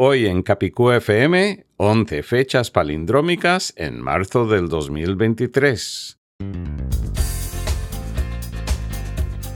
Hoy en Capicú FM, 11 fechas palindrómicas en marzo del 2023.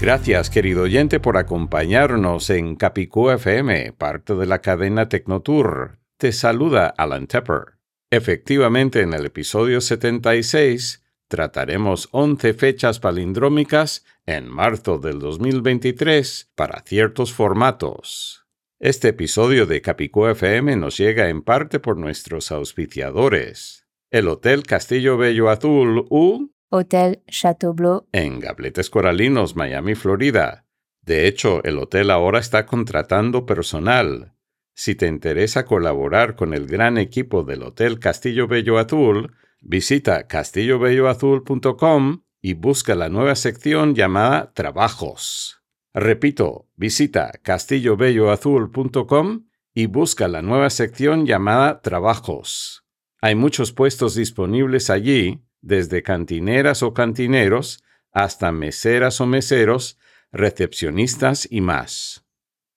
Gracias, querido oyente, por acompañarnos en Capicú FM, parte de la cadena Tecnotour. Te saluda Alan Tepper. Efectivamente, en el episodio 76 trataremos 11 fechas palindrómicas en marzo del 2023 para ciertos formatos. Este episodio de Capicú FM nos llega en parte por nuestros auspiciadores. El Hotel Castillo Bello Azul U Hôtel Chateaubleu, en Gabletes Coralinos, Miami, Florida. De hecho, el hotel ahora está contratando personal. Si te interesa colaborar con el gran equipo del Hotel Castillo Bello Azul, visita castillobelloazul.com y busca la nueva sección llamada Trabajos. Repito, visita castillobelloazul.com y busca la nueva sección llamada Trabajos. Hay muchos puestos disponibles allí desde cantineras o cantineros hasta meseras o meseros, recepcionistas y más.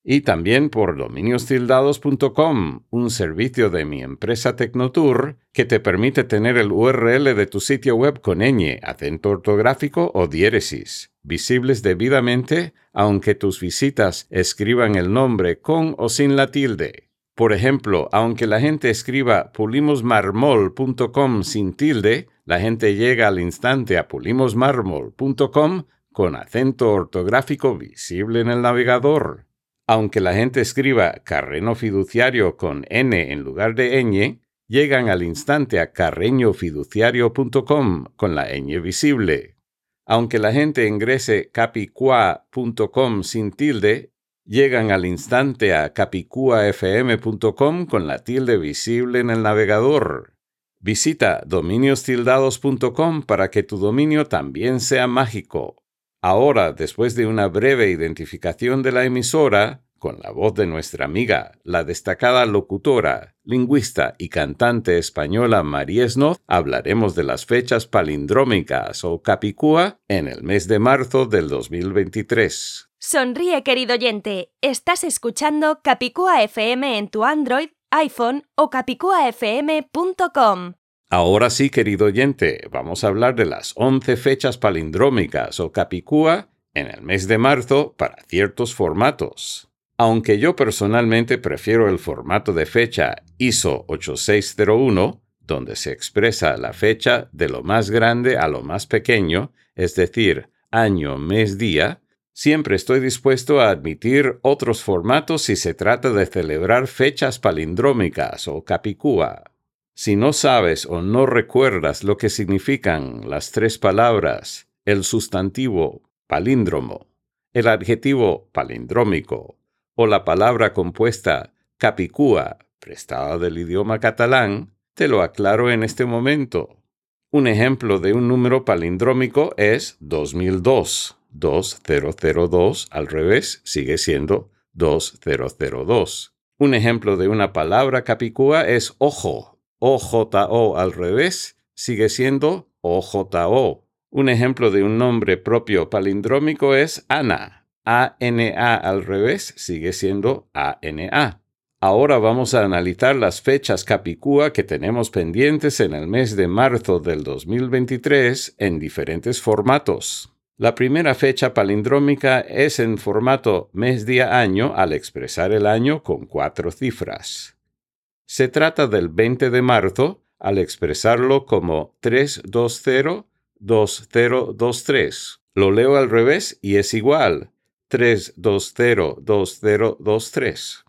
Y también por dominiostildados.com, un servicio de mi empresa Tecnotour que te permite tener el URL de tu sitio web con ñ, acento ortográfico o diéresis, visibles debidamente aunque tus visitas escriban el nombre con o sin la tilde. Por ejemplo, aunque la gente escriba pulimosmarmol.com sin tilde, la gente llega al instante a pulimosmarmol.com con acento ortográfico visible en el navegador. Aunque la gente escriba carreno fiduciario con n en lugar de ñ, llegan al instante a carreñofiduciario.com con la ñ visible. Aunque la gente ingrese capicua.com sin tilde, llegan al instante a capicuafm.com con la tilde visible en el navegador. Visita dominiostildados.com para que tu dominio también sea mágico. Ahora, después de una breve identificación de la emisora, con la voz de nuestra amiga, la destacada locutora, lingüista y cantante española María Snoz, hablaremos de las fechas palindrómicas o capicúa en el mes de marzo del 2023. Sonríe, querido oyente. Estás escuchando Capicúa FM en tu Android, iPhone o capicuafm.com. Ahora sí, querido oyente, vamos a hablar de las 11 fechas palindrómicas o capicúa en el mes de marzo para ciertos formatos. Aunque yo personalmente prefiero el formato de fecha ISO 8601, donde se expresa la fecha de lo más grande a lo más pequeño, es decir, año, mes, día, siempre estoy dispuesto a admitir otros formatos si se trata de celebrar fechas palindrómicas o capicúa. Si no sabes o no recuerdas lo que significan las tres palabras, el sustantivo palíndromo, el adjetivo palindrómico o la palabra compuesta capicúa, prestada del idioma catalán, te lo aclaro en este momento. Un ejemplo de un número palindrómico es 2002. 2002 al revés sigue siendo 2002. Un ejemplo de una palabra capicúa es ojo. OJO al revés sigue siendo OJO. Un ejemplo de un nombre propio palindrómico es Ana. ANA al revés sigue siendo ANA. Ahora vamos a analizar las fechas capicúa que tenemos pendientes en el mes de marzo del 2023 en diferentes formatos. La primera fecha palindrómica es en formato mes-día-año al expresar el año con cuatro cifras. Se trata del 20 de marzo al expresarlo como 320-2023, Lo leo al revés y es igual. 3202023.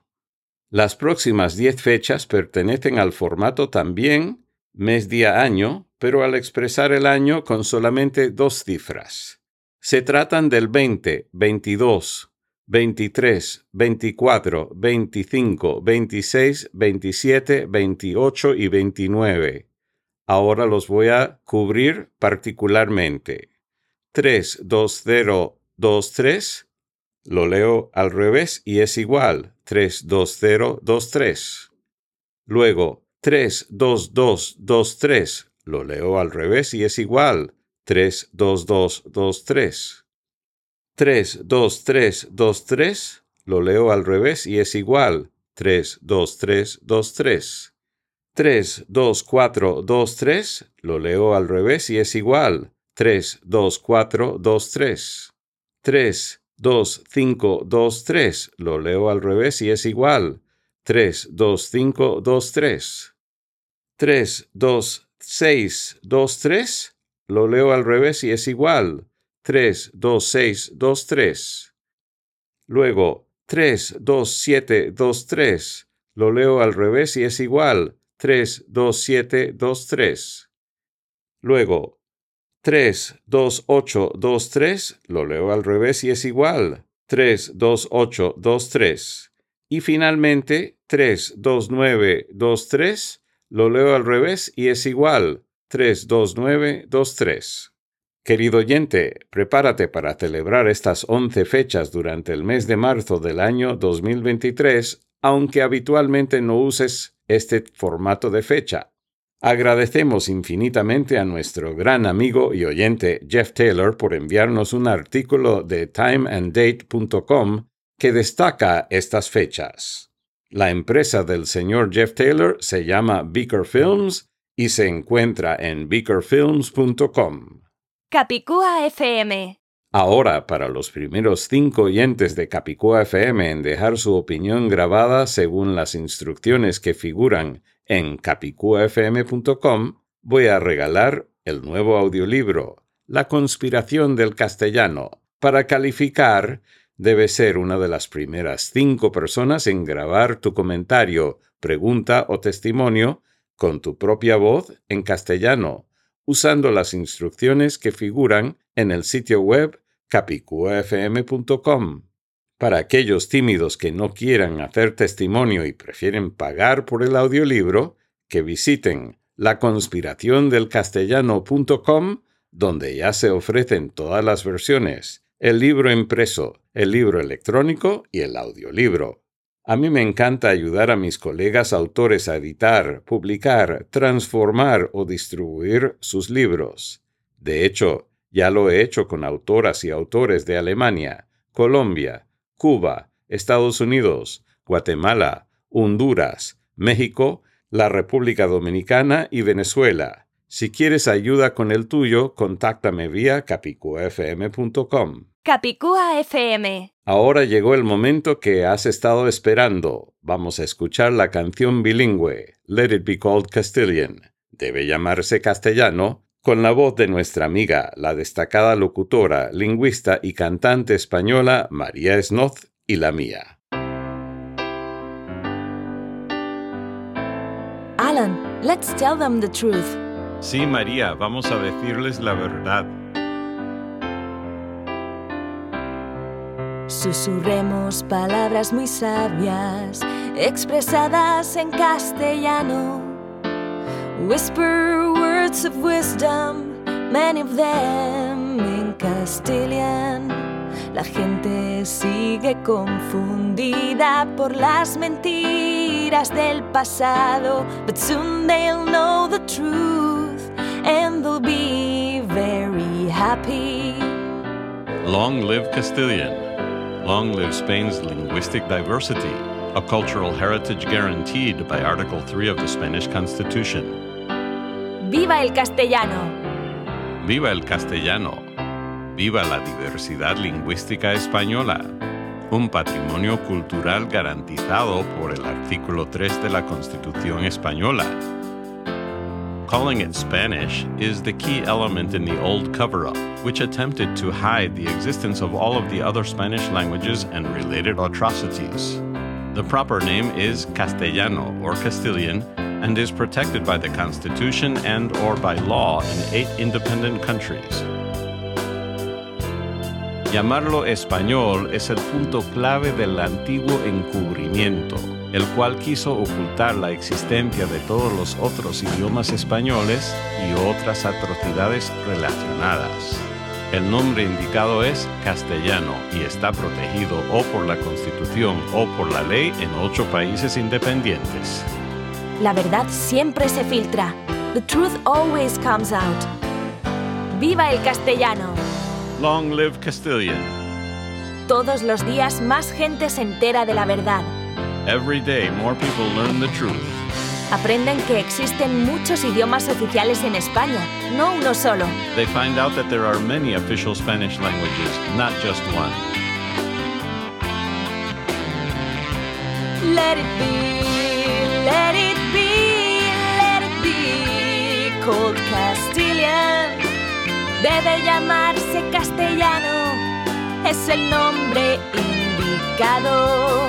Las próximas 10 fechas pertenecen al formato también mes, día, año, pero al expresar el año con solamente dos cifras. Se tratan del 20, 22, 23, 24, 25, 26, 27, 28 y 29. Ahora los voy a cubrir particularmente. 3, 2, 0, 2, 3. Lo leo al revés y es igual. 3, 2, 0, 2, 3. Luego, 3, 2, 2, 2, 3. Lo leo al revés y es igual. 3, 2, 2, 2, 3. 3, 2, 3, 2, 3, lo leo al revés y es igual. 3, 2, 3, 2, 3. 3, 2, 4, 2, 3, lo leo al revés y es igual. 3, 2, 4, 2, 3. 3, 2, 5, 2, 3, lo leo al revés y es igual. 3, 2, 5, 2, 3. 3, 2, 6, 2, 3, lo leo al revés y es igual. 3, 2, 6, 2, 3. Luego, 3, 2, 7, 2, 3. Lo leo al revés y es igual. 3, 2, 7, 2, 3. Luego, 3, 2, 8, 2, 3. Lo leo al revés y es igual. 3, 2, 8, 2, 3. Y finalmente, 3, 2, 9, 2, 3. Lo leo al revés y es igual. 3, 2, 9, 2, 3. Querido oyente, prepárate para celebrar estas 11 fechas durante el mes de marzo del año 2023, aunque habitualmente no uses este formato de fecha. Agradecemos infinitamente a nuestro gran amigo y oyente Jeff Taylor por enviarnos un artículo de timeanddate.com que destaca estas fechas. La empresa del señor Jeff Taylor se llama Beaker Films y se encuentra en beakerfilms.com. Capicúa FM. Ahora, para los primeros cinco oyentes de Capicúa FM en dejar su opinión grabada según las instrucciones que figuran en capicuafm.com, voy a regalar el nuevo audiolibro, La conspiración del castellano. Para calificar, debe ser una de las primeras cinco personas en grabar tu comentario, pregunta o testimonio con tu propia voz en castellano usando las instrucciones que figuran en el sitio web capicuafm.com. Para aquellos tímidos que no quieran hacer testimonio y prefieren pagar por el audiolibro, que visiten laconspiraciondelcastellano.com, donde ya se ofrecen todas las versiones, el libro impreso, el libro electrónico y el audiolibro. A mí me encanta ayudar a mis colegas autores a editar, publicar, transformar o distribuir sus libros. De hecho, ya lo he hecho con autoras y autores de Alemania, Colombia, Cuba, Estados Unidos, Guatemala, Honduras, México, la República Dominicana y Venezuela. Si quieres ayuda con el tuyo, contáctame vía capicuafm.com. Capicúa FM. Ahora llegó el momento que has estado esperando. Vamos a escuchar la canción bilingüe, Let It Be Called Castilian. Debe llamarse castellano, con la voz de nuestra amiga, la destacada locutora, lingüista y cantante española María Snoz y la mía. Alan, let's tell them the truth. Sí, María, vamos a decirles la verdad. Susurremos palabras muy sabias expresadas en castellano. Whisper words of wisdom, many of them in Castilian. La gente sigue confundida por las mentiras del pasado, but soon they'll know the truth and they'll be very happy. Long live Castilian. Long live Spain's linguistic diversity, a cultural heritage guaranteed by Article 3 of the Spanish Constitution. ¡Viva el castellano! ¡Viva el castellano! ¡Viva la diversidad lingüística española! Un patrimonio cultural garantizado por el artículo 3 de la Constitución española. Calling it Spanish is the key element in the old cover up, which attempted to hide the existence of all of the other Spanish languages and related atrocities. The proper name is Castellano or Castilian and is protected by the Constitution and or by law in eight independent countries. Llamarlo español es el punto clave del antiguo encubrimiento, el cual quiso ocultar la existencia de todos los otros idiomas españoles y otras atrocidades relacionadas. El nombre indicado es castellano y está protegido o por la Constitución o por la ley en ocho países independientes. La verdad siempre se filtra. The truth always comes out. ¡Viva el castellano! Long live Castilian. Todos los días más gente se entera de la verdad. Every day more people learn the truth. Aprenden que existen muchos idiomas oficiales en España, no uno solo. They find out that there are many official Spanish languages, not just one. Let it be, let it be, let it be called Castilian. Debe llamarse castellano, es el nombre indicado.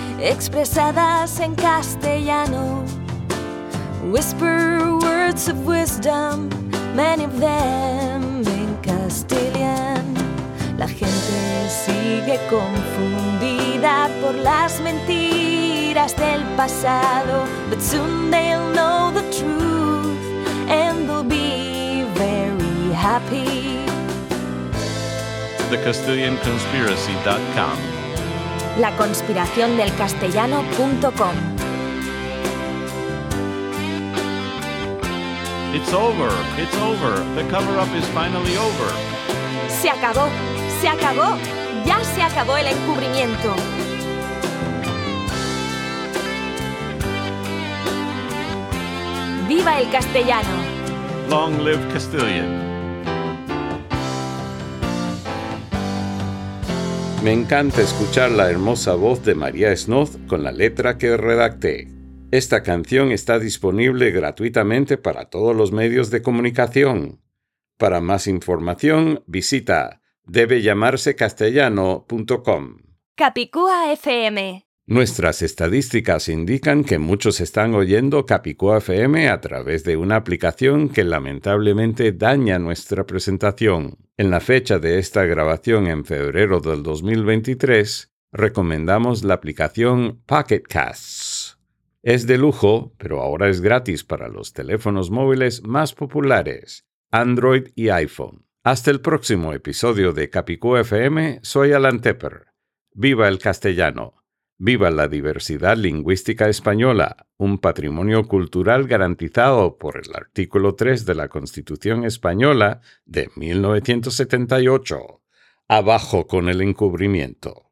expresadas en castellano. Whisper words of wisdom, many of them in Castilian. La gente sigue confundida por las mentiras del pasado, but soon they'll know the truth and they'll be very happy. TheCastilianConspiracy.com. La conspiración del castellano.com. It's over, it's over. The cover up is finally over. Se acabó, se acabó. Ya se acabó el encubrimiento. ¡Viva el castellano! Long live Castilian. Me encanta escuchar la hermosa voz de María Snoth con la letra que redacté. Esta canción está disponible gratuitamente para todos los medios de comunicación. Para más información, visita debellamarsecastellano.com. Capicúa FM. Nuestras estadísticas indican que muchos están oyendo Capicúa FM a través de una aplicación que lamentablemente daña nuestra presentación. En la fecha de esta grabación en febrero del 2023, recomendamos la aplicación Pocket Casts. Es de lujo, pero ahora es gratis para los teléfonos móviles más populares, Android y iPhone. Hasta el próximo episodio de Capicúa FM, soy Alan Tepper. Viva el castellano. Viva la diversidad lingüística española, un patrimonio cultural garantizado por el artículo 3 de la Constitución española de 1978. Abajo con el encubrimiento.